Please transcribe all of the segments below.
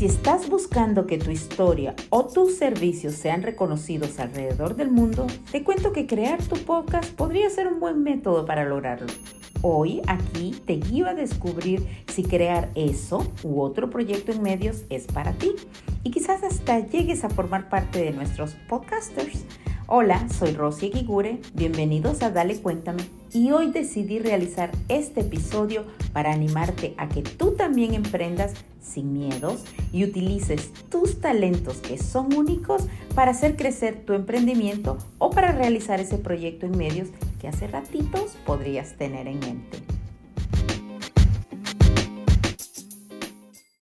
si estás buscando que tu historia o tus servicios sean reconocidos alrededor del mundo, te cuento que crear tu podcast podría ser un buen método para lograrlo. Hoy aquí te guío a descubrir si crear eso u otro proyecto en medios es para ti y quizás hasta llegues a formar parte de nuestros podcasters. Hola, soy Rosy Eguigure, bienvenidos a Dale Cuéntame y hoy decidí realizar este episodio para animarte a que tú también emprendas sin miedos y utilices tus talentos que son únicos para hacer crecer tu emprendimiento o para realizar ese proyecto en medios que hace ratitos podrías tener en mente.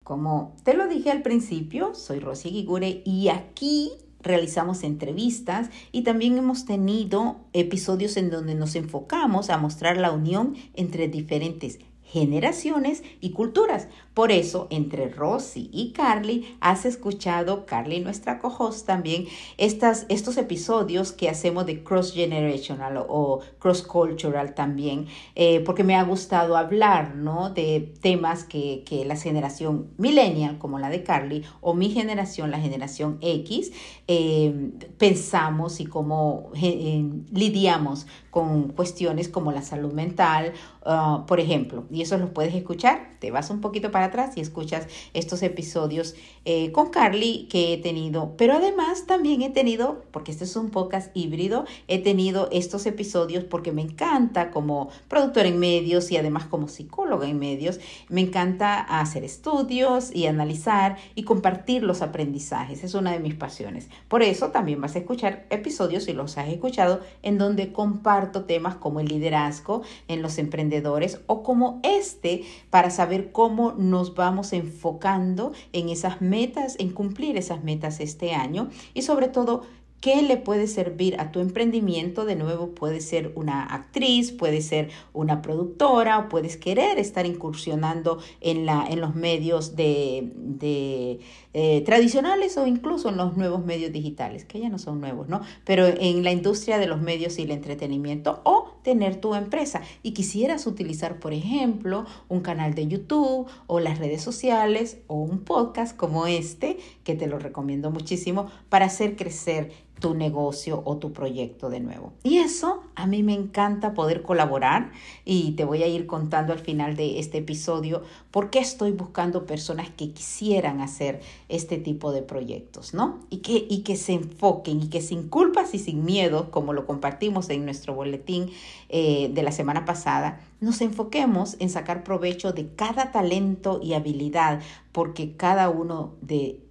Como te lo dije al principio, soy Rosy Eguigure y aquí realizamos entrevistas y también hemos tenido episodios en donde nos enfocamos a mostrar la unión entre diferentes generaciones y culturas. Por eso, entre Rosy y Carly, has escuchado, Carly, nuestra co-host también, estas, estos episodios que hacemos de cross generational o cross cultural también, eh, porque me ha gustado hablar, ¿no? De temas que, que la generación millennial, como la de Carly, o mi generación, la generación X, eh, pensamos y cómo eh, lidiamos con cuestiones como la salud mental, uh, por ejemplo, y eso lo puedes escuchar, te vas un poquito para atrás y escuchas estos episodios eh, con Carly que he tenido, pero además también he tenido, porque este es un podcast híbrido, he tenido estos episodios porque me encanta como productora en medios y además como psicóloga en medios, me encanta hacer estudios y analizar y compartir los aprendizajes, es una de mis pasiones. Por eso también vas a escuchar episodios, si los has escuchado, en donde comparto temas como el liderazgo en los emprendedores o como este para saber cómo nos vamos enfocando en esas metas, en cumplir esas metas este año y sobre todo ¿Qué le puede servir a tu emprendimiento? De nuevo, puede ser una actriz, puede ser una productora o puedes querer estar incursionando en, la, en los medios de, eh, tradicionales o incluso en los nuevos medios digitales, que ya no son nuevos, ¿no? Pero en la industria de los medios y el entretenimiento o tener tu empresa y quisieras utilizar, por ejemplo, un canal de YouTube o las redes sociales o un podcast como este, que te lo recomiendo muchísimo, para hacer crecer tu negocio o tu proyecto de nuevo. Y eso a mí me encanta poder colaborar y te voy a ir contando al final de este episodio por qué estoy buscando personas que quisieran hacer este tipo de proyectos, ¿no? Y que, y que se enfoquen y que sin culpas y sin miedo, como lo compartimos en nuestro boletín eh, de la semana pasada, nos enfoquemos en sacar provecho de cada talento y habilidad, porque cada uno de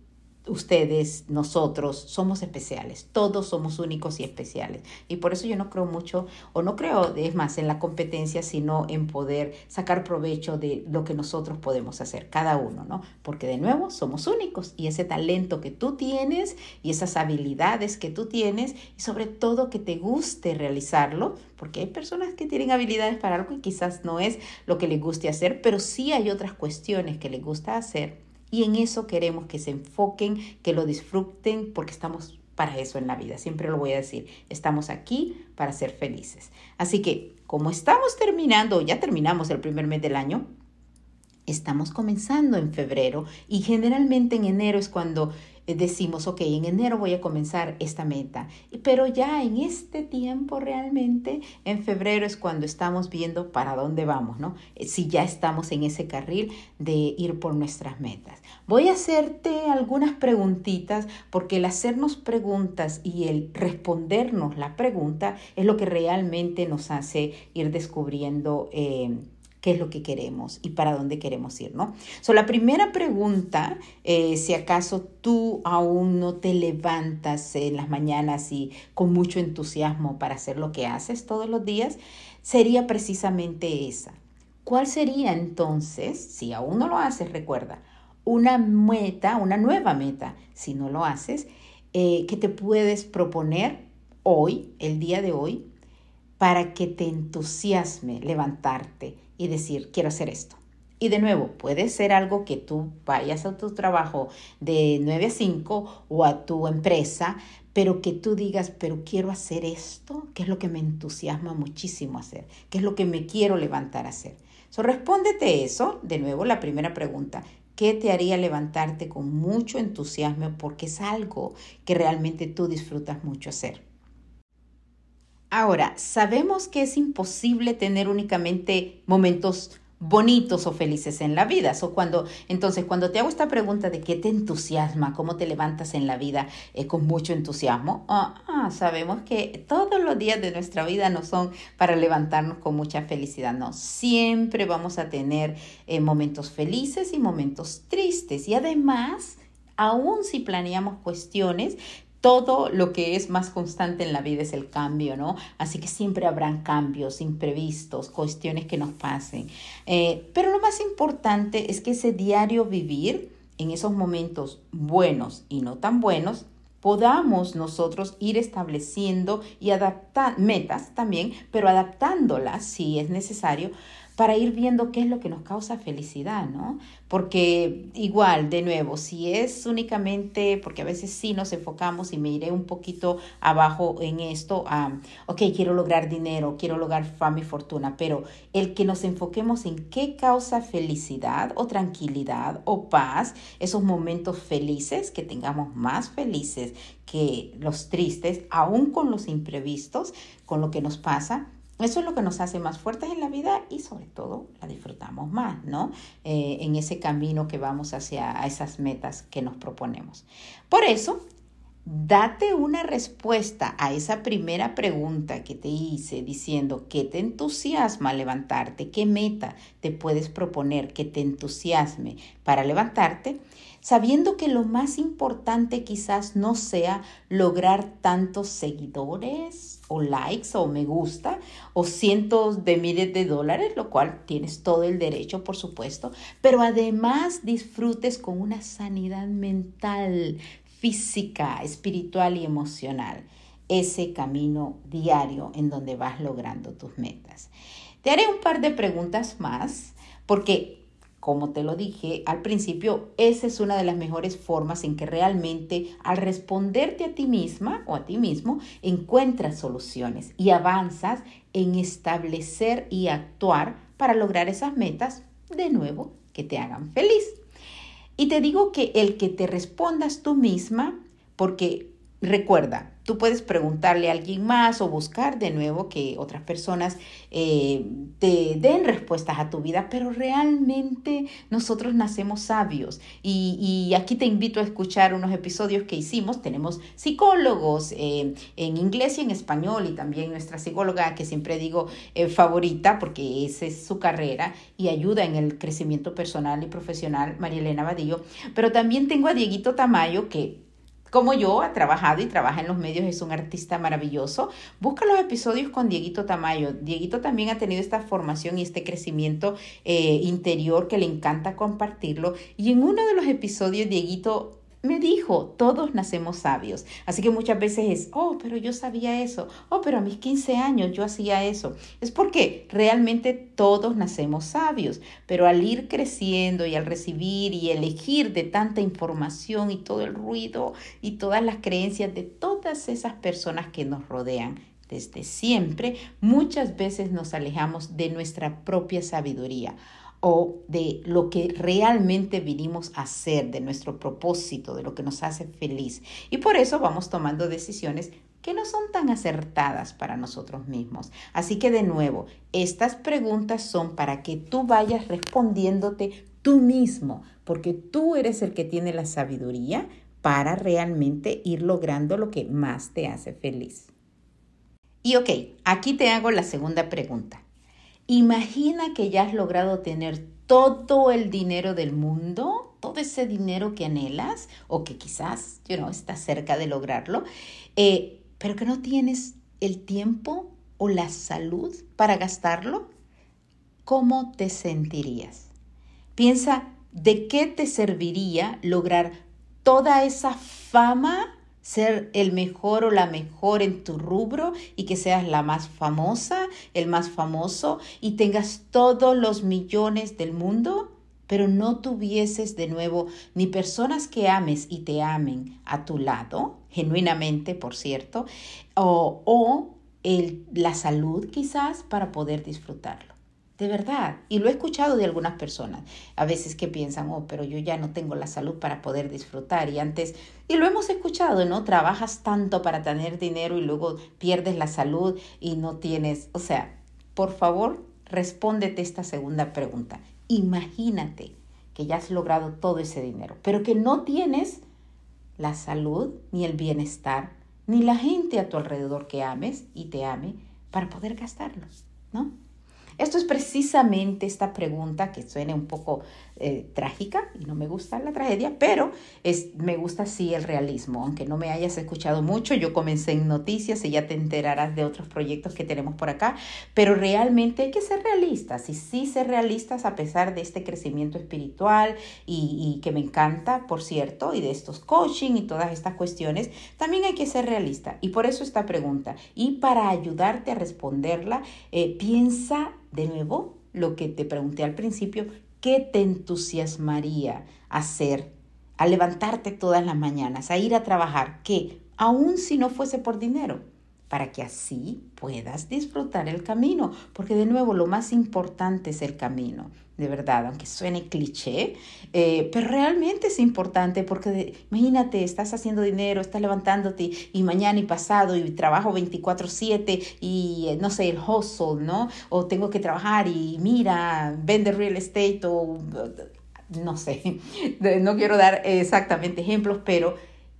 ustedes, nosotros, somos especiales, todos somos únicos y especiales. Y por eso yo no creo mucho, o no creo, es más, en la competencia, sino en poder sacar provecho de lo que nosotros podemos hacer, cada uno, ¿no? Porque de nuevo, somos únicos y ese talento que tú tienes y esas habilidades que tú tienes, y sobre todo que te guste realizarlo, porque hay personas que tienen habilidades para algo y quizás no es lo que les guste hacer, pero sí hay otras cuestiones que les gusta hacer y en eso queremos que se enfoquen, que lo disfruten, porque estamos para eso en la vida. Siempre lo voy a decir, estamos aquí para ser felices. Así que, como estamos terminando, ya terminamos el primer mes del año, estamos comenzando en febrero y generalmente en enero es cuando decimos, ok, en enero voy a comenzar esta meta. Pero ya en este tiempo realmente, en febrero es cuando estamos viendo para dónde vamos, ¿no? Eh, si ya estamos en ese carril de ir por nuestras metas. Voy a hacerte algunas preguntitas porque el hacernos preguntas y el respondernos la pregunta es lo que realmente nos hace ir descubriendo. Eh, qué es lo que queremos y para dónde queremos ir, ¿no? So, la primera pregunta, eh, si acaso tú aún no te levantas en las mañanas y con mucho entusiasmo para hacer lo que haces todos los días, sería precisamente esa. ¿Cuál sería entonces, si aún no lo haces, recuerda, una meta, una nueva meta, si no lo haces, eh, que te puedes proponer hoy, el día de hoy, para que te entusiasme levantarte y decir, quiero hacer esto. Y de nuevo, puede ser algo que tú vayas a tu trabajo de 9 a 5 o a tu empresa, pero que tú digas, pero quiero hacer esto, que es lo que me entusiasma muchísimo hacer, que es lo que me quiero levantar a hacer. So, respóndete eso, de nuevo, la primera pregunta, ¿Qué te haría levantarte con mucho entusiasmo porque es algo que realmente tú disfrutas mucho hacer? Ahora, sabemos que es imposible tener únicamente momentos bonitos o felices en la vida. cuando, entonces, cuando te hago esta pregunta de qué te entusiasma, cómo te levantas en la vida eh, con mucho entusiasmo, ah, ah, sabemos que todos los días de nuestra vida no son para levantarnos con mucha felicidad, no. Siempre vamos a tener eh, momentos felices y momentos tristes. Y además, aún si planeamos cuestiones, todo lo que es más constante en la vida es el cambio, ¿no? Así que siempre habrán cambios imprevistos, cuestiones que nos pasen. Eh, pero lo más importante es que ese diario vivir en esos momentos buenos y no tan buenos, podamos nosotros ir estableciendo y adaptar metas también, pero adaptándolas si es necesario para ir viendo qué es lo que nos causa felicidad, ¿no? Porque igual, de nuevo, si es únicamente, porque a veces sí nos enfocamos y me iré un poquito abajo en esto, ok, quiero lograr dinero, quiero lograr fama y fortuna, pero el que nos enfoquemos en qué causa felicidad o tranquilidad o paz, esos momentos felices, que tengamos más felices que los tristes, aún con los imprevistos, con lo que nos pasa, eso es lo que nos hace más fuertes en la vida y sobre todo la disfrutamos más, ¿no? Eh, en ese camino que vamos hacia esas metas que nos proponemos. Por eso, date una respuesta a esa primera pregunta que te hice diciendo qué te entusiasma levantarte, qué meta te puedes proponer que te entusiasme para levantarte sabiendo que lo más importante quizás no sea lograr tantos seguidores o likes o me gusta o cientos de miles de dólares, lo cual tienes todo el derecho, por supuesto, pero además disfrutes con una sanidad mental, física, espiritual y emocional ese camino diario en donde vas logrando tus metas. Te haré un par de preguntas más porque como te lo dije al principio, esa es una de las mejores formas en que realmente al responderte a ti misma o a ti mismo, encuentras soluciones y avanzas en establecer y actuar para lograr esas metas de nuevo que te hagan feliz. Y te digo que el que te respondas tú misma, porque recuerda, Tú puedes preguntarle a alguien más o buscar de nuevo que otras personas eh, te den respuestas a tu vida, pero realmente nosotros nacemos sabios. Y, aquí te invito a escuchar unos episodios que hicimos. Tenemos psicólogos eh, en inglés y en español y también nuestra psicóloga que siempre digo eh, favorita porque esa es su carrera y ayuda en el crecimiento personal y profesional, María Elena Vadillo. Pero también tengo a Dieguito Tamayo que como yo, ha trabajado y trabaja en los medios, es un artista maravilloso. Busca los episodios con Dieguito Tamayo. Dieguito también ha tenido esta formación y este crecimiento eh, interior que le encanta compartirlo. Y en uno de los episodios, Dieguito me dijo, todos nacemos sabios. Así que muchas veces es, oh, pero yo sabía eso, oh, pero a mis 15 años yo hacía eso. Es porque realmente todos nacemos sabios, pero al ir creciendo y al recibir y elegir de tanta información y todo el ruido y todas las creencias de todas esas personas que nos rodean, desde siempre, muchas veces nos alejamos de nuestra propia sabiduría o de lo que realmente vinimos a hacer, de nuestro propósito, de lo que nos hace feliz. Y por eso vamos tomando decisiones que no son tan acertadas para nosotros mismos. Así que de nuevo, estas preguntas son para que tú vayas respondiéndote tú mismo, porque tú eres el que tiene la sabiduría para realmente ir logrando lo que más te hace feliz. Y ok, aquí te hago la segunda pregunta. Imagina que ya has logrado tener todo el dinero del mundo, todo ese dinero que anhelas o que quizás, you know, estás cerca de lograrlo, eh, pero que no tienes el tiempo o la salud para gastarlo. ¿Cómo te sentirías? Piensa de qué te serviría lograr toda esa fama ser el mejor o la mejor en tu rubro y que seas la más famosa, el más famoso y tengas todos los millones del mundo, pero no tuvieses de nuevo ni personas que ames y te amen a tu lado, genuinamente, por cierto, o, o la salud quizás para poder disfrutarlo. De verdad. Y lo he escuchado de algunas personas, a veces que piensan, oh, pero yo ya no tengo la salud para poder disfrutar. Y antes, y lo hemos escuchado, ¿no? Trabajas tanto para tener dinero y luego pierdes la salud y no tienes, o sea, por favor, respóndete esta segunda pregunta. Imagínate que ya has logrado todo ese dinero, pero que no tienes la salud, ni el bienestar, ni la gente a tu alrededor que ames y te ame para poder gastarlo, ¿no? Esto es precisamente esta pregunta que suena un poco eh, trágica y no me gusta la tragedia, pero es, me gusta sí el realismo. Aunque no me hayas escuchado mucho, yo comencé en noticias y ya te enterarás de otros proyectos que tenemos por acá, pero realmente hay que ser realistas y sí ser realistas a pesar de este crecimiento espiritual y, que me encanta, por cierto, y de estos coaching y todas estas cuestiones, también hay que ser realista. Y por eso esta pregunta. Y para ayudarte a responderla, eh, piensa de nuevo lo que te pregunté al principio, ¿Qué te entusiasmaría hacer a levantarte todas las mañanas, a ir a trabajar? ¿Qué? Aun si no fuese por dinero, para que así puedas disfrutar el camino, porque de nuevo lo más importante es el camino, de verdad, aunque suene cliché, eh, pero realmente es importante porque imagínate, estás haciendo dinero, estás levantándote y mañana y pasado y trabajo 24/7 y eh, no sé, el hustle, ¿no? O tengo que trabajar y mira, vende real estate o no sé, no quiero dar exactamente ejemplos, pero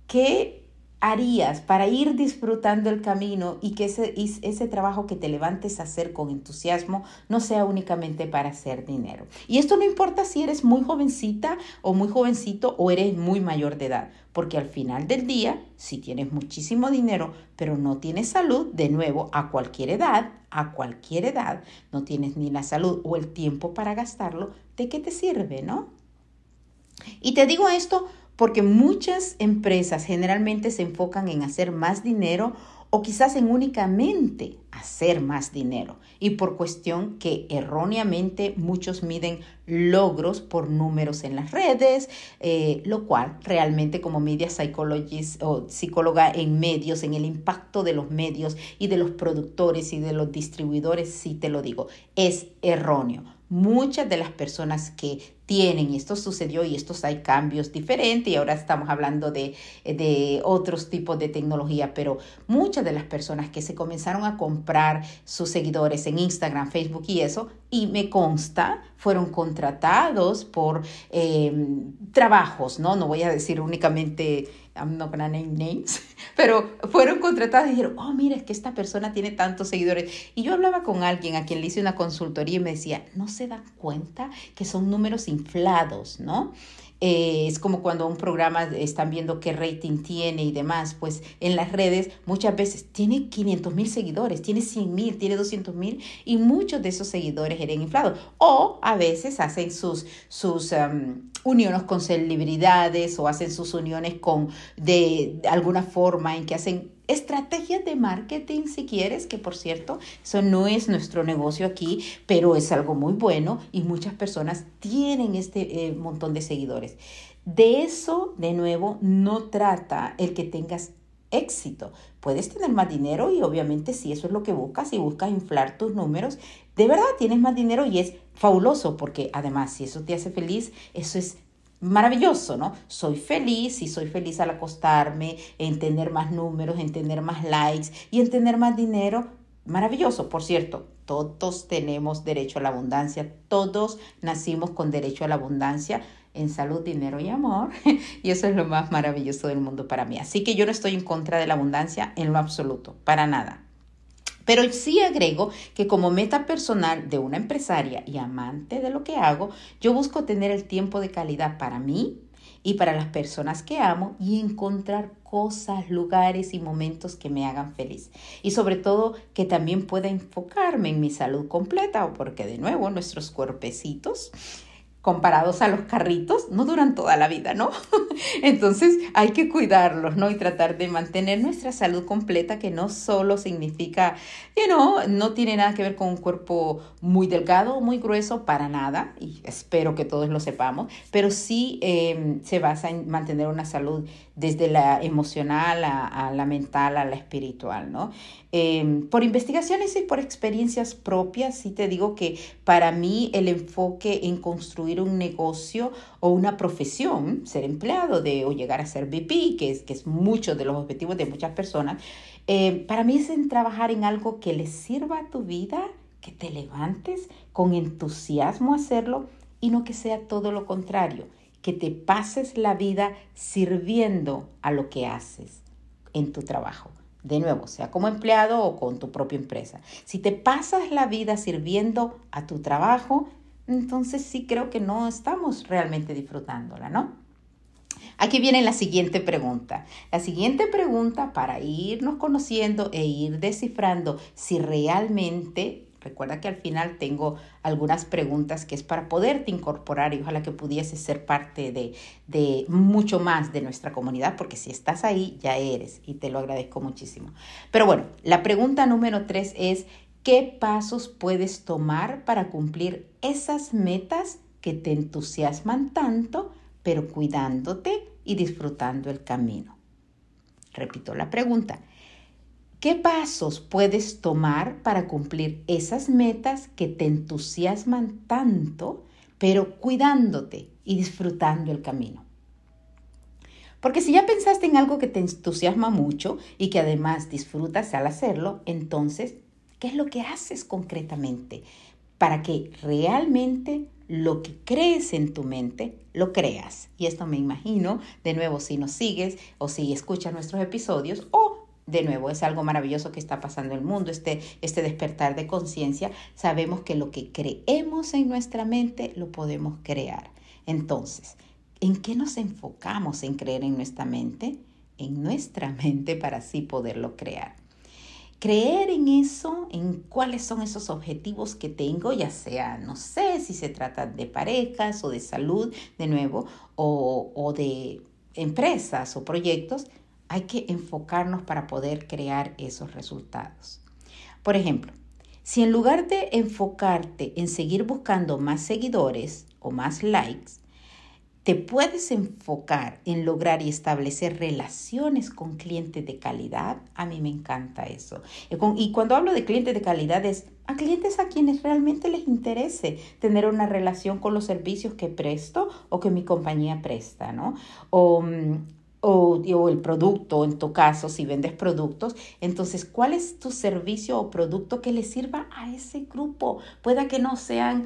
¿qué harías para ir disfrutando el camino y que ese, ese trabajo que te levantes a hacer con entusiasmo no sea únicamente para hacer dinero? Y esto no importa si eres muy jovencita o muy jovencito o eres muy mayor de edad, porque al final del día, si tienes muchísimo dinero, pero no tienes salud, de nuevo, a cualquier edad, a cualquier edad, no tienes ni la salud o el tiempo para gastarlo, ¿de qué te sirve, no? Y te digo esto porque muchas empresas generalmente se enfocan en hacer más dinero o quizás en únicamente hacer más dinero y por cuestión que erróneamente muchos miden logros por números en las redes, eh, lo cual realmente como media psychologist o psicóloga en medios, en el impacto de los medios y de los productores y de los distribuidores, sí te lo digo, es erróneo. Muchas de las personas que tienen, y esto sucedió y estos hay cambios diferentes y ahora estamos hablando de, de otros tipos de tecnología, pero muchas de las personas que se comenzaron a comprar sus seguidores en Instagram, Facebook y eso, y me consta, fueron contratados por em, trabajos, ¿no? No voy a decir únicamente, I'm not gonna name names, pero fueron contratados y dijeron, oh, mira, es que esta persona tiene tantos seguidores. Y yo hablaba con alguien a quien le hice una consultoría y me decía, no se dan cuenta que son números inflados, ¿no? Eh, es como cuando un programa están viendo qué rating tiene y demás, pues en las redes muchas veces tiene 500 mil seguidores, tiene 100 mil, tiene 200 mil y muchos de esos seguidores eran inflados. O a veces hacen sus, sus uniones con celebridades o hacen sus uniones con de alguna forma en que hacen estrategias de marketing si quieres, que por cierto, eso no es nuestro negocio aquí, pero es algo muy bueno y muchas personas tienen este eh, montón de seguidores. De eso, de nuevo, no trata el que tengas éxito. Puedes tener más dinero y obviamente si eso es lo que buscas, si buscas inflar tus números, de verdad tienes más dinero y es fabuloso porque además si eso te hace feliz, eso es maravilloso, ¿no? Soy feliz y soy feliz al acostarme, en tener más números, en tener más likes y en tener más dinero. Maravilloso, por cierto, todos tenemos derecho a la abundancia, todos nacimos con derecho a la abundancia en salud, dinero y amor. Y eso es lo más maravilloso del mundo para mí. Así que yo no estoy en contra de la abundancia en lo absoluto, para nada. Pero sí agrego que como meta personal de una empresaria y amante de lo que hago, yo busco tener el tiempo de calidad para mí y para las personas que amo y encontrar cosas, lugares y momentos que me hagan feliz. Y sobre todo que también pueda enfocarme en mi salud completa, porque de nuevo nuestros cuerpecitos comparados a los carritos, no duran toda la vida, ¿no? Entonces hay que cuidarlos, ¿no? Y tratar de mantener nuestra salud completa, que no solo significa, you no tiene nada que ver con un cuerpo muy delgado muy grueso, para nada, y espero que todos lo sepamos, pero sí em, se basa en mantener una salud desde la emocional a, la mental, a la espiritual, ¿no? Em, por investigaciones y por experiencias propias, sí te digo que para mí el enfoque en construir un negocio o una profesión, ser empleado de, o llegar a ser VP, que es, que es mucho de los objetivos de muchas personas, eh, para mí es en trabajar en algo que le sirva a tu vida, que te levantes con entusiasmo a hacerlo y no que sea todo lo contrario, que te pases la vida sirviendo a lo que haces en tu trabajo. De nuevo, sea como empleado o con tu propia empresa. Si te pasas la vida sirviendo a tu trabajo, entonces sí creo que no estamos realmente disfrutándola, ¿no? Aquí viene la siguiente pregunta. La siguiente pregunta para irnos conociendo e ir descifrando si realmente Recuerda que al final tengo algunas preguntas que es para poderte incorporar y ojalá que pudiese ser parte de, de, mucho más de nuestra comunidad, porque si estás ahí, ya eres y te lo agradezco muchísimo. Pero bueno, la pregunta número tres es, ¿qué pasos puedes tomar para cumplir esas metas que te entusiasman tanto, pero cuidándote y disfrutando el camino? Repito la pregunta. ¿Qué pasos puedes tomar para cumplir esas metas que te entusiasman tanto, pero cuidándote y disfrutando el camino? Porque si ya pensaste en algo que te entusiasma mucho y que además disfrutas al hacerlo, entonces, ¿qué es lo que haces concretamente para que realmente lo que crees en tu mente lo creas? Y esto me imagino, de nuevo, si nos sigues o si escuchas nuestros episodios o de nuevo, es algo maravilloso que está pasando en el mundo, este, este despertar de conciencia. Sabemos que lo que creemos en nuestra mente lo podemos crear. Entonces, ¿en qué nos enfocamos en creer en nuestra mente? En nuestra mente para así poderlo crear. Creer en eso, en cuáles son esos objetivos que tengo, ya sea, no sé si se trata de parejas o de salud, de nuevo, o, o de empresas o proyectos, hay que enfocarnos para poder crear esos resultados. Por ejemplo, si en lugar de enfocarte en seguir buscando más seguidores o más likes, te puedes enfocar en lograr y establecer relaciones con clientes de calidad. A mí me encanta eso. Y cuando hablo de clientes de calidad es a clientes a quienes realmente les interese tener una relación con los servicios que presto o que mi compañía presta, ¿no? O mm, o, el producto, en tu caso, si vendes productos, entonces, ¿cuál es tu servicio o producto que le sirva a ese grupo? Pueda que no sean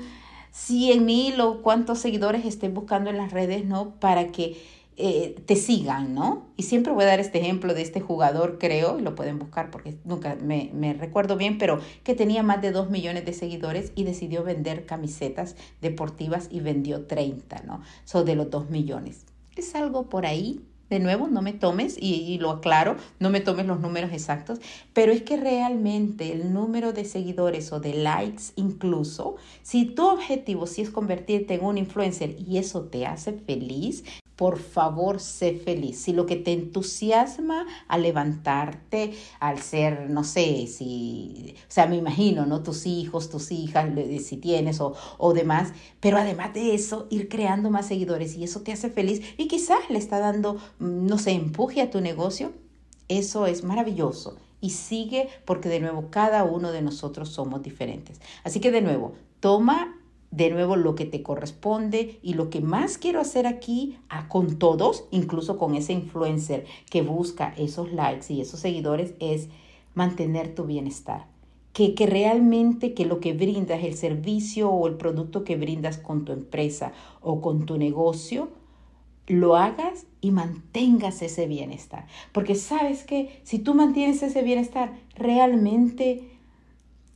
100 mil o cuántos seguidores estén buscando en las redes, ¿no? Para que eh, te sigan, ¿no? Y siempre voy a dar este ejemplo de este jugador, creo, y lo pueden buscar porque nunca me, me recuerdo bien, pero que tenía más de 2 millones de seguidores y decidió vender camisetas deportivas y vendió 30, ¿no? Son de los 2 millones. Es algo por ahí de nuevo, no me tomes, y, lo aclaro, no me tomes los números exactos, pero es que realmente el número de seguidores o de likes incluso, si tu objetivo sí es convertirte en un influencer y eso te hace feliz, por favor, sé feliz. Si lo que te entusiasma a levantarte, al ser, no sé, si, o sea, me imagino, ¿no? Tus hijos, tus hijas, si tienes o, o demás, pero además de eso, ir creando más seguidores y eso te hace feliz y quizás le está dando, no sé, empuje a tu negocio, eso es maravilloso y sigue porque de nuevo cada uno de nosotros somos diferentes. Así que de nuevo, toma de nuevo lo que te corresponde y lo que más quiero hacer aquí con todos, incluso con ese influencer que busca esos likes y esos seguidores, es mantener tu bienestar. Que, que realmente que lo que brindas, el servicio o el producto que brindas con tu empresa o con tu negocio, lo hagas y mantengas ese bienestar. Porque sabes que si tú mantienes ese bienestar, realmente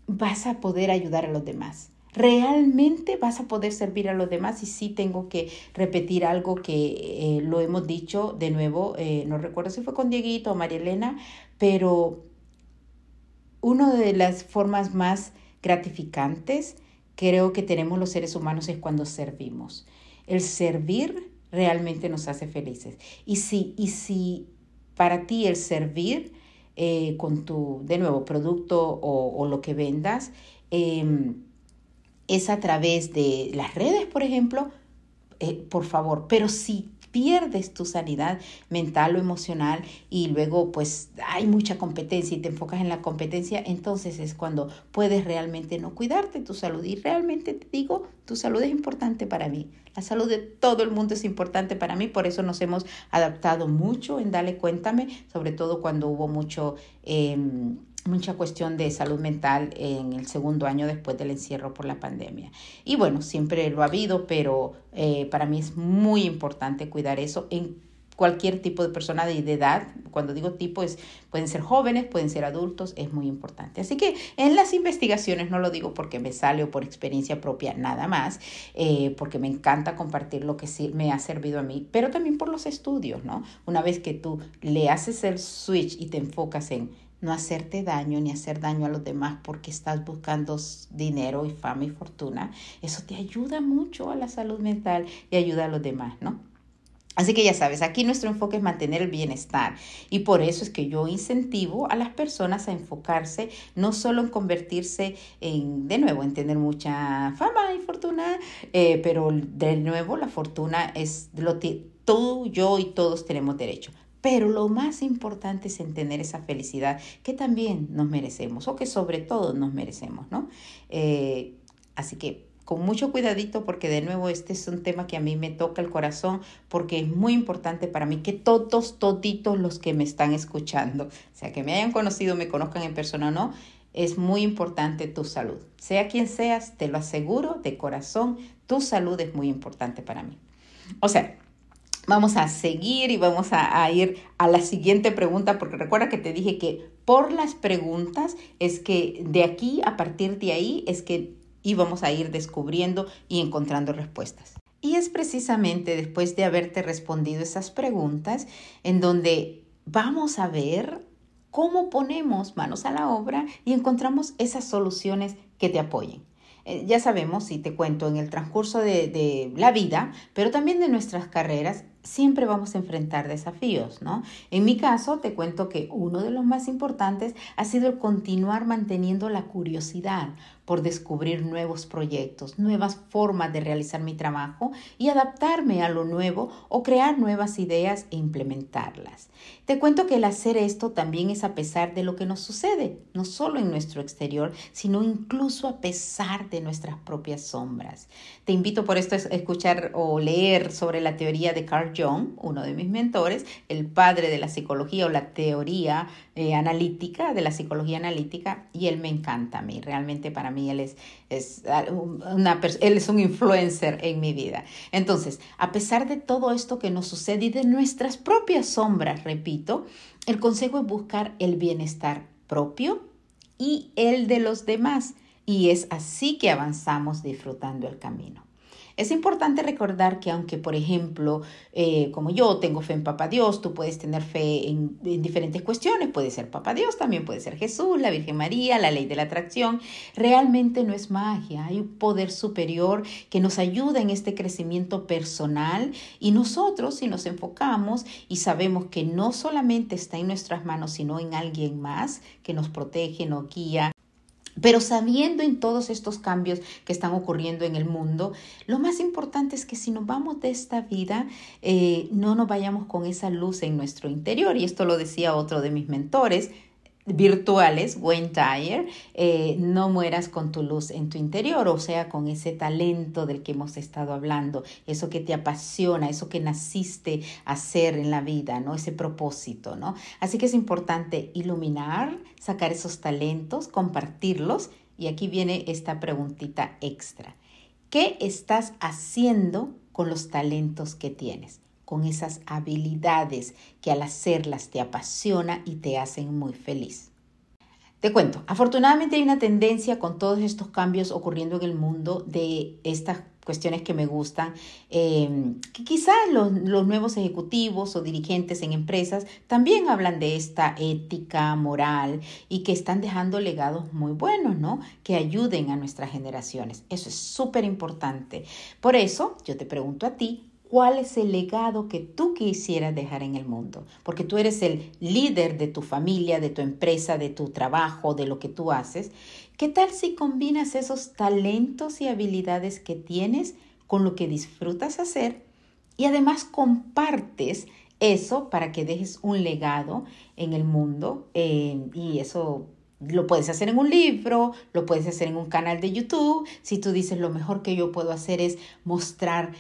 vas a poder ayudar a los demás realmente vas a poder servir a los demás y sí tengo que repetir algo que eh, lo hemos dicho de nuevo, eh, no recuerdo si fue con Dieguito o María Elena, pero una de las formas más gratificantes creo que tenemos los seres humanos es cuando servimos. El servir realmente nos hace felices. Y si, y si para ti el servir eh, con tu, de nuevo, producto o, lo que vendas em, es a través de las redes, por ejemplo, eh, por favor, pero si pierdes tu sanidad mental o emocional y luego pues hay mucha competencia y te enfocas en la competencia, entonces es cuando puedes realmente no cuidarte tu salud. Y realmente te digo, tu salud es importante para mí. La salud de todo el mundo es importante para mí, por eso nos hemos adaptado mucho en Dale Cuéntame, sobre todo cuando hubo mucho... Em, mucha cuestión de salud mental en el segundo año después del encierro por la pandemia. Y bueno, siempre lo ha habido, pero eh, para mí es muy importante cuidar eso en cualquier tipo de persona de, edad. Cuando digo tipo, es, pueden ser jóvenes, pueden ser adultos, es muy importante. Así que en las investigaciones, no lo digo porque me sale o por experiencia propia, nada más, eh, porque me encanta compartir lo que sí me ha servido a mí, pero también por los estudios, ¿no? Una vez que tú le haces el switch y te enfocas en no hacerte daño ni hacer daño a los demás porque estás buscando dinero y fama y fortuna, eso te ayuda mucho a la salud mental y ayuda a los demás, ¿no? Así que ya sabes, aquí nuestro enfoque es mantener el bienestar y por eso es que yo incentivo a las personas a enfocarse no solo en convertirse en, de nuevo, en tener mucha fama y fortuna, eh, pero de nuevo la fortuna es lo que tú, yo y todos tenemos derecho. Pero lo más importante es entender esa felicidad que también nos merecemos o que sobre todo nos merecemos, ¿no? Eh, así que con mucho cuidadito porque de nuevo este es un tema que a mí me toca el corazón porque es muy importante para mí que todos, toditos los que me están escuchando, sea, que me hayan conocido, me conozcan en persona o no, es muy importante tu salud. Sea quien seas, te lo aseguro de corazón, tu salud es muy importante para mí. O sea, Vamos a seguir y vamos a, ir a la siguiente pregunta, porque recuerda que te dije que por las preguntas es que de aquí, a partir de ahí, es que íbamos a ir descubriendo y encontrando respuestas. Y es precisamente después de haberte respondido esas preguntas en donde vamos a ver cómo ponemos manos a la obra y encontramos esas soluciones que te apoyen. Eh, ya sabemos, si te cuento, en el transcurso de, la vida, pero también de nuestras carreras, siempre vamos a enfrentar desafíos, ¿no? En mi caso, te cuento que uno de los más importantes ha sido el continuar manteniendo la curiosidad por descubrir nuevos proyectos, nuevas formas de realizar mi trabajo y adaptarme a lo nuevo o crear nuevas ideas e implementarlas. Te cuento que el hacer esto también es a pesar de lo que nos sucede, no solo en nuestro exterior, sino incluso a pesar de nuestras propias sombras. Te invito por esto a escuchar o leer sobre la teoría de Carl Jung, uno de mis mentores, el padre de la psicología o la teoría eh, analítica, de la psicología analítica, y él me encanta a mí. Realmente para mí él es, es, una, él es un influencer en mi vida. Entonces, a pesar de todo esto que nos sucede y de nuestras propias sombras, repito, el consejo es buscar el bienestar propio y el de los demás. Y es así que avanzamos disfrutando el camino. Es importante recordar que aunque, por ejemplo, eh, como yo tengo fe en Papá Dios, tú puedes tener fe en, diferentes cuestiones, puede ser Papá Dios, también puede ser Jesús, la Virgen María, la ley de la atracción, realmente no es magia, hay un poder superior que nos ayuda en este crecimiento personal. Y nosotros si nos enfocamos y sabemos que no solamente está en nuestras manos, sino en alguien más que nos protege, nos guía, pero sabiendo en todos estos cambios que están ocurriendo en el mundo, lo más importante es que si nos vamos de esta vida, eh, no nos vayamos con esa luz en nuestro interior. Y esto lo decía otro de mis mentores, virtuales, Wayne Dyer, eh, no mueras con tu luz en tu interior, o sea, con ese talento del que hemos estado hablando, eso que te apasiona, eso que naciste a hacer en la vida, ¿no? Ese propósito, ¿no? Así que es importante iluminar, sacar esos talentos, compartirlos, y aquí viene esta preguntita extra. ¿Qué estás haciendo con los talentos que tienes? Con esas habilidades que al hacerlas te apasiona y te hacen muy feliz. Te cuento, afortunadamente hay una tendencia con todos estos cambios ocurriendo en el mundo de esta cuestiones que me gustan, eh, que quizás los, los, nuevos ejecutivos o dirigentes en empresas también hablan de esta ética moral y que están dejando legados muy buenos, ¿no? Que ayuden a nuestras generaciones. Eso es súper importante. Por eso yo te pregunto a ti, cuál es el legado que tú quisieras dejar en el mundo, porque tú eres el líder de tu familia, de tu empresa, de tu trabajo, de lo que tú haces. ¿Qué tal si combinas esos talentos y habilidades que tienes con lo que disfrutas hacer y además compartes eso para que dejes un legado en el mundo eh, y eso lo puedes hacer en un libro, lo puedes hacer en un canal de YouTube. Si tú dices lo mejor que yo puedo hacer es mostrar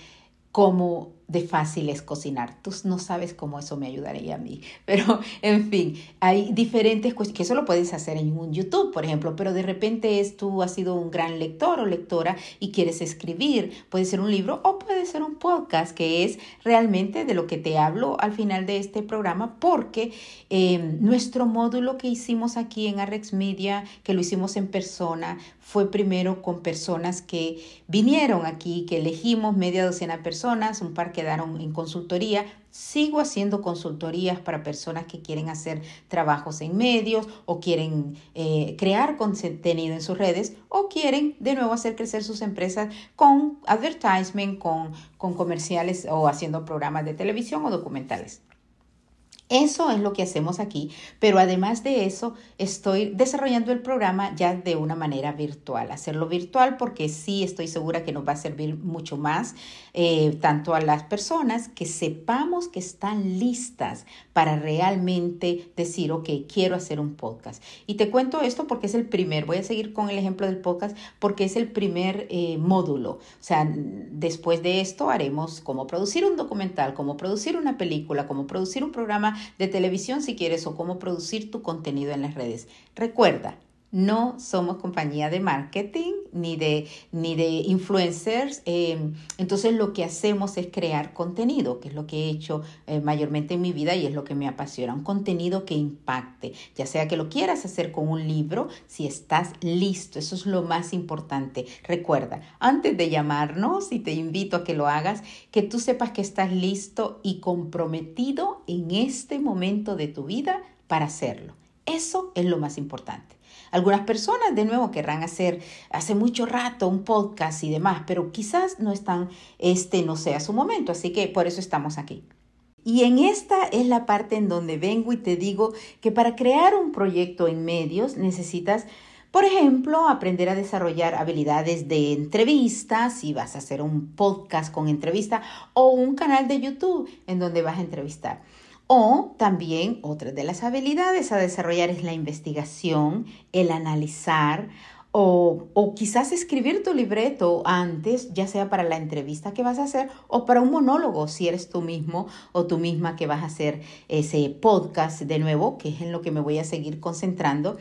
cómo de fácil es cocinar. Tú no sabes cómo eso me ayudaría a mí. Pero, en fin, hay diferentes cuestiones, que eso lo puedes hacer en un YouTube, por ejemplo, pero de repente es, tú has sido un gran lector o lectora y quieres escribir. Puede ser un libro o puede ser un podcast, que es realmente de lo que te hablo al final de este programa, porque eh, nuestro módulo que hicimos aquí en Arrex Media, que lo hicimos en persona, fue primero con personas que vinieron aquí, que elegimos media docena de personas, un par quedaron en consultoría. Sigo haciendo consultorías para personas que quieren hacer trabajos en medios o quieren eh, crear contenido en sus redes o quieren de nuevo hacer crecer sus empresas con advertisement, con, con comerciales o haciendo programas de televisión o documentales. Eso es lo que hacemos aquí, pero además de eso estoy desarrollando el programa ya de una manera virtual. Hacerlo virtual porque sí estoy segura que nos va a servir mucho más, eh, tanto a las personas que sepamos que están listas para realmente decir, ok, quiero hacer un podcast. Y te cuento esto porque es el primer, voy a seguir con el ejemplo del podcast porque es el primer eh, módulo. O sea, después de esto haremos cómo producir un documental, cómo producir una película, cómo producir un programa de televisión si quieres o cómo producir tu contenido en las redes. Recuerda, no somos compañía de marketing ni de, ni de influencers. Em, entonces lo que hacemos es crear contenido, que es lo que he hecho eh, mayormente en mi vida y es lo que me apasiona. Un contenido que impacte, ya sea que lo quieras hacer con un libro, si estás listo. Eso es lo más importante. Recuerda, antes de llamarnos, y te invito a que lo hagas, que tú sepas que estás listo y comprometido en este momento de tu vida para hacerlo. Eso es lo más importante. Algunas personas, de nuevo, querrán hacer hace mucho rato un podcast y demás, pero quizás no están, este no sea su momento, así que por eso estamos aquí. Y en esta es la parte en donde vengo y te digo que para crear un proyecto en medios necesitas por ejemplo, aprender a desarrollar habilidades de entrevistas, si vas a hacer un podcast con entrevista o un canal de YouTube en donde vas a entrevistar. O también otra de las habilidades a desarrollar es la investigación, el analizar o, o, quizás escribir tu libreto antes, ya sea para la entrevista que vas a hacer o para un monólogo, si eres tú mismo o tú misma que vas a hacer ese podcast de nuevo, que es en lo que me voy a seguir concentrando,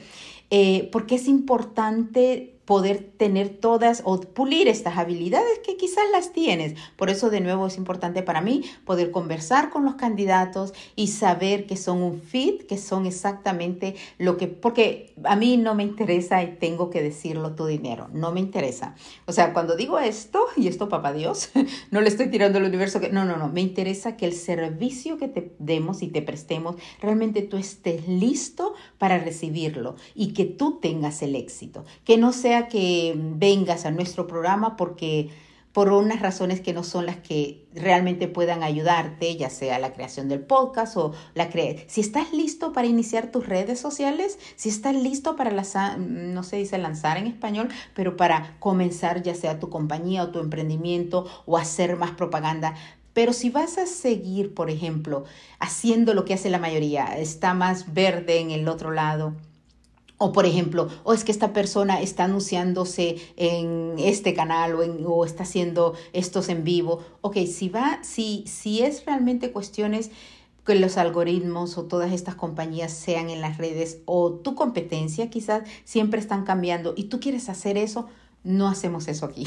eh, porque es importante poder tener todas o pulir estas habilidades que quizás las tienes. Por eso de nuevo es importante para mí poder conversar con los candidatos y saber que son un fit, que son exactamente lo que, porque a mí no me interesa y tengo que decirlo tu dinero, no me interesa. O sea, cuando digo esto, y esto papá Dios, no le estoy tirando al universo que, no, no, no, me interesa que el servicio que te demos y te prestemos, realmente tú estés listo para recibirlo y que tú tengas el éxito, que no sea que vengas a nuestro programa porque por unas razones que no son las que realmente puedan ayudarte, ya sea la creación del podcast o la cre Si estás listo para iniciar tus redes sociales, si estás listo para lanzar, no se dice lanzar en español, pero para comenzar ya sea tu compañía o tu emprendimiento o hacer más propaganda, pero si vas a seguir, por ejemplo, haciendo lo que hace la mayoría, está más verde en el otro lado, o por ejemplo, o es que esta persona está anunciándose en este canal o, en, o está haciendo estos en vivo. Ok, si va, si, si es realmente cuestiones que los algoritmos o todas estas compañías sean en las redes o tu competencia quizás siempre están cambiando y tú quieres hacer eso, no hacemos eso aquí,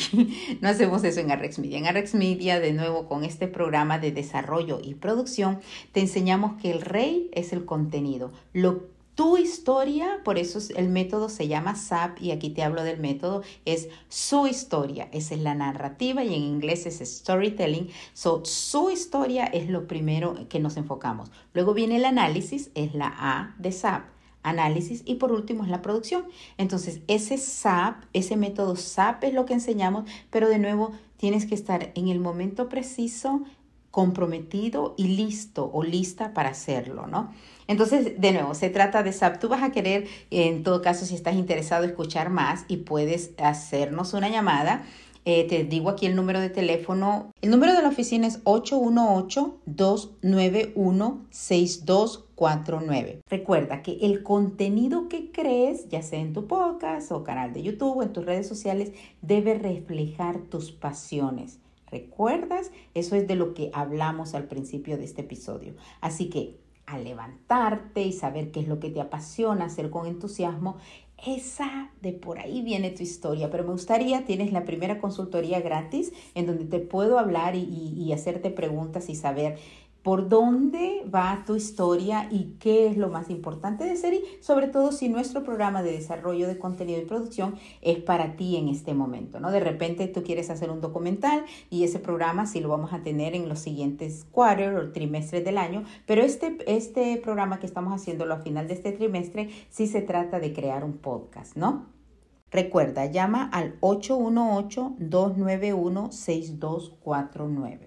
no hacemos eso en Arrex Media. En Arrex Media, de nuevo, con este programa de desarrollo y producción, te enseñamos que el rey es el contenido. Lo tu historia, por eso el método se llama SAP y aquí te hablo del método, es su historia, esa es la narrativa y en inglés es storytelling. So, su historia es lo primero que nos enfocamos. Luego viene el análisis, es la A de SAP análisis y por último es la producción. Entonces, ese SAP, ese método SAP es lo que enseñamos, pero de nuevo tienes que estar en el momento preciso, comprometido y listo o lista para hacerlo, ¿no? Entonces, de nuevo, se trata de SAP. Tú vas a querer, en todo caso, si estás interesado, escuchar más y puedes hacernos una llamada. Eh, te digo aquí el número de teléfono. El número de la oficina es 818-291-6249. Recuerda que el contenido que crees, ya sea en tu podcast o canal de YouTube o en tus redes sociales, debe reflejar tus pasiones ¿Recuerdas? Eso es de lo que hablamos al principio de este episodio. Así que al levantarte y saber qué es lo que te apasiona hacer con entusiasmo, esa de por ahí viene tu historia, pero me gustaría, tienes la primera consultoría gratis en donde te puedo hablar y, y hacerte preguntas y saber por dónde va tu historia y qué es lo más importante de ser y sobre todo si nuestro programa de desarrollo de contenido y producción es para ti en este momento, ¿no? De repente tú quieres hacer un documental y ese programa sí lo vamos a tener en los siguientes quarter o trimestres del año, pero este, este programa que estamos haciéndolo a final de este trimestre sí se trata de crear un podcast, ¿no? Recuerda, llama al 818-291-6249.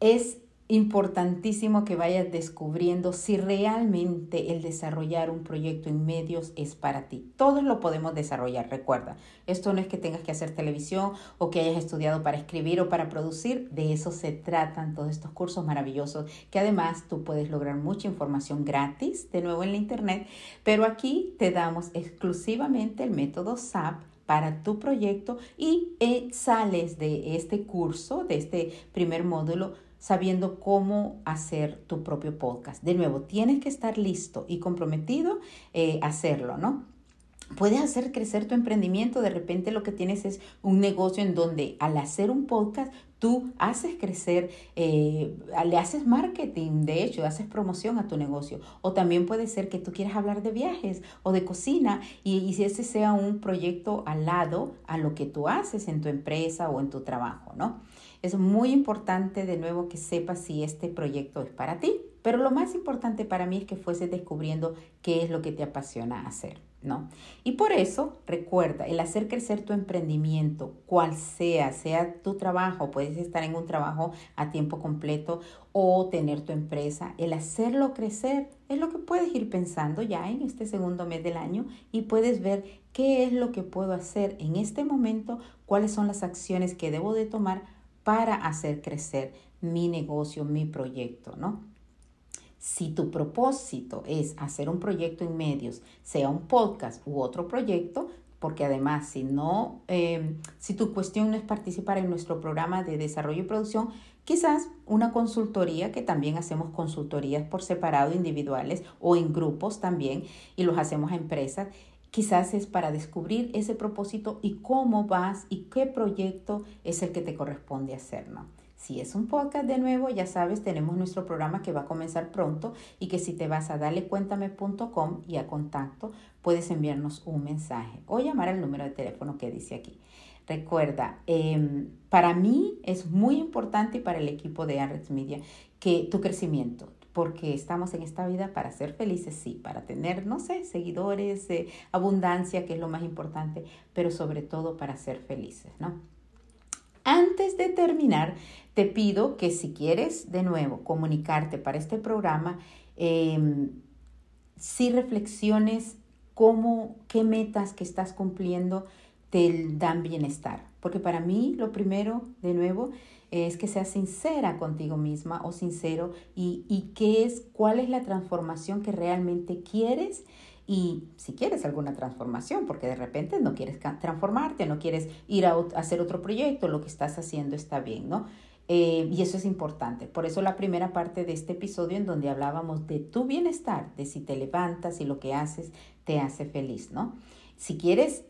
Es importantísimo que vayas descubriendo si realmente el desarrollar un proyecto en medios es para ti. Todos lo podemos desarrollar, recuerda. Esto no es que tengas que hacer televisión o que hayas estudiado para escribir o para producir. De eso se tratan todos estos cursos maravillosos que además tú puedes lograr mucha información gratis, de nuevo en la internet, pero aquí te damos exclusivamente el método SAP para tu proyecto y eh, sales de este curso, de este primer módulo, sabiendo cómo hacer tu propio podcast. De nuevo, tienes que estar listo y comprometido eh, a hacerlo, ¿no? Puedes hacer crecer tu emprendimiento. De repente lo que tienes es un negocio en donde al hacer un podcast tú haces crecer, eh, le haces marketing, de hecho, haces promoción a tu negocio. O también puede ser que tú quieras hablar de viajes o de cocina y, y ese sea un proyecto al lado a lo que tú haces en tu empresa o en tu trabajo, ¿no? Es muy importante de nuevo que sepas si este proyecto es para ti, pero lo más importante para mí es que fuese descubriendo qué es lo que te apasiona hacer, ¿no? Y por eso, recuerda, el hacer crecer tu emprendimiento, cual sea, sea tu trabajo, puedes estar en un trabajo a tiempo completo o tener tu empresa, el hacerlo crecer es lo que puedes ir pensando ya en este segundo mes del año y puedes ver qué es lo que puedo hacer en este momento, cuáles son las acciones que debo de tomar para hacer crecer mi negocio, mi proyecto, ¿no? Si tu propósito es hacer un proyecto en medios, sea un podcast u otro proyecto, porque además si no, em, si tu cuestión no es participar en nuestro programa de desarrollo y producción, quizás una consultoría, que también hacemos consultorías por separado, individuales o en grupos también, y los hacemos a empresas, Quizás es para descubrir ese propósito y cómo vas y qué proyecto es el que te corresponde hacer, ¿no? Si es un podcast de nuevo, ya sabes, tenemos nuestro programa que va a comenzar pronto y que si te vas a dalecuéntame.com y a contacto, puedes enviarnos un mensaje o llamar al número de teléfono que dice aquí. Recuerda, em, para mí es muy importante y para el equipo de Arrex Media que tu crecimiento, porque estamos en esta vida para ser felices, sí, para tener, no sé, seguidores, eh, abundancia, que es lo más importante, pero sobre todo para ser felices, ¿no? Antes de terminar, te pido que si quieres de nuevo comunicarte para este programa, eh, si reflexiones cómo, qué metas que estás cumpliendo te dan bienestar. Porque para mí lo primero, de nuevo, es que seas sincera contigo misma o sincero y, y qué es, cuál es la transformación que realmente quieres y si quieres alguna transformación, porque de repente no quieres transformarte, no quieres ir a, hacer otro proyecto, lo que estás haciendo está bien, ¿no? Eh, y eso es importante. Por eso la primera parte de este episodio en donde hablábamos de tu bienestar, de si te levantas y lo que haces te hace feliz, ¿no? Si quieres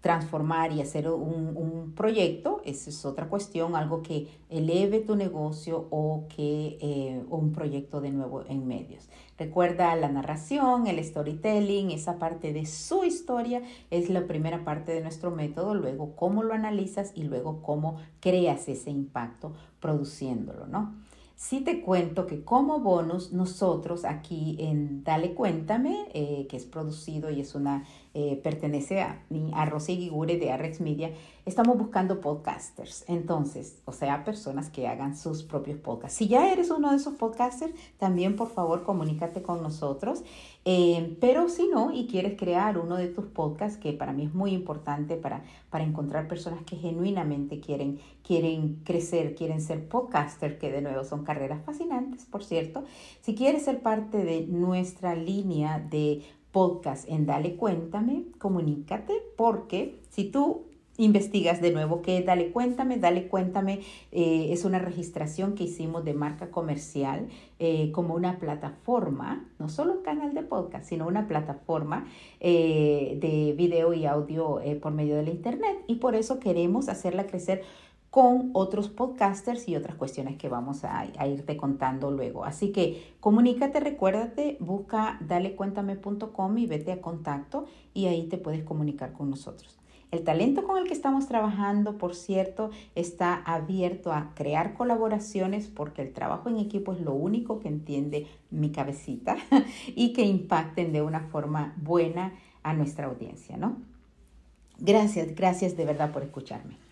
transformar y hacer un, un, proyecto, esa es otra cuestión, algo que eleve tu negocio o que eh, un proyecto de nuevo en medios. Recuerda la narración, el storytelling, esa parte de su historia es la primera parte de nuestro método, luego cómo lo analizas y luego cómo creas ese impacto produciéndolo, ¿no? Sí te cuento que como bonus nosotros aquí en Dale Cuéntame, eh, que es producido y es una eh, pertenece a, a Rosy Gigure de Arrex Media, estamos buscando podcasters. Entonces, o sea, personas que hagan sus propios podcasts. Si ya eres uno de esos podcasters, también por favor comunícate con nosotros. Eh, pero si no y quieres crear uno de tus podcasts, que para mí es muy importante para, para encontrar personas que genuinamente quieren, quieren crecer, quieren ser podcasters, que de nuevo son carreras fascinantes, por cierto. Si quieres ser parte de nuestra línea de podcast en Dale Cuéntame, comunícate porque si tú investigas de nuevo qué Dale Cuéntame, Dale Cuéntame eh, es una registración que hicimos de marca comercial eh, como una plataforma, no solo un canal de podcast, sino una plataforma eh, de video y audio por medio de la internet. Y por eso queremos hacerla crecer con otros podcasters y otras cuestiones que vamos a, irte contando luego. Así que comunícate, recuérdate, busca dalecuéntame.com y vete a contacto y ahí te puedes comunicar con nosotros. El talento con el que estamos trabajando, por cierto, está abierto a crear colaboraciones porque el trabajo en equipo es lo único que entiende mi cabecita y que impacten de una forma buena a nuestra audiencia, ¿no? Gracias, gracias de verdad por escucharme.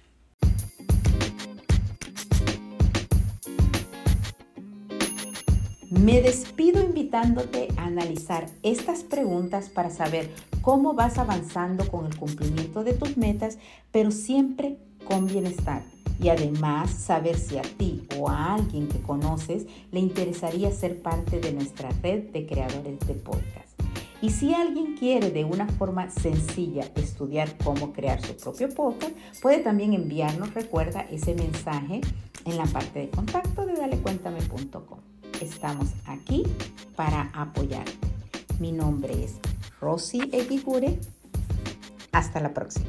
Me despido invitándote a analizar estas preguntas para saber cómo vas avanzando con el cumplimiento de tus metas, pero siempre con bienestar. Y además saber si a ti o a alguien que conoces le interesaría ser parte de nuestra red de creadores de podcast. Y si alguien quiere de una forma sencilla estudiar cómo crear su propio podcast, puede también enviarnos, recuerda, ese mensaje en la parte de contacto de dalecuéntame.com estamos aquí para apoyarte. Mi nombre es Rosy Eguigure. Hasta la próxima.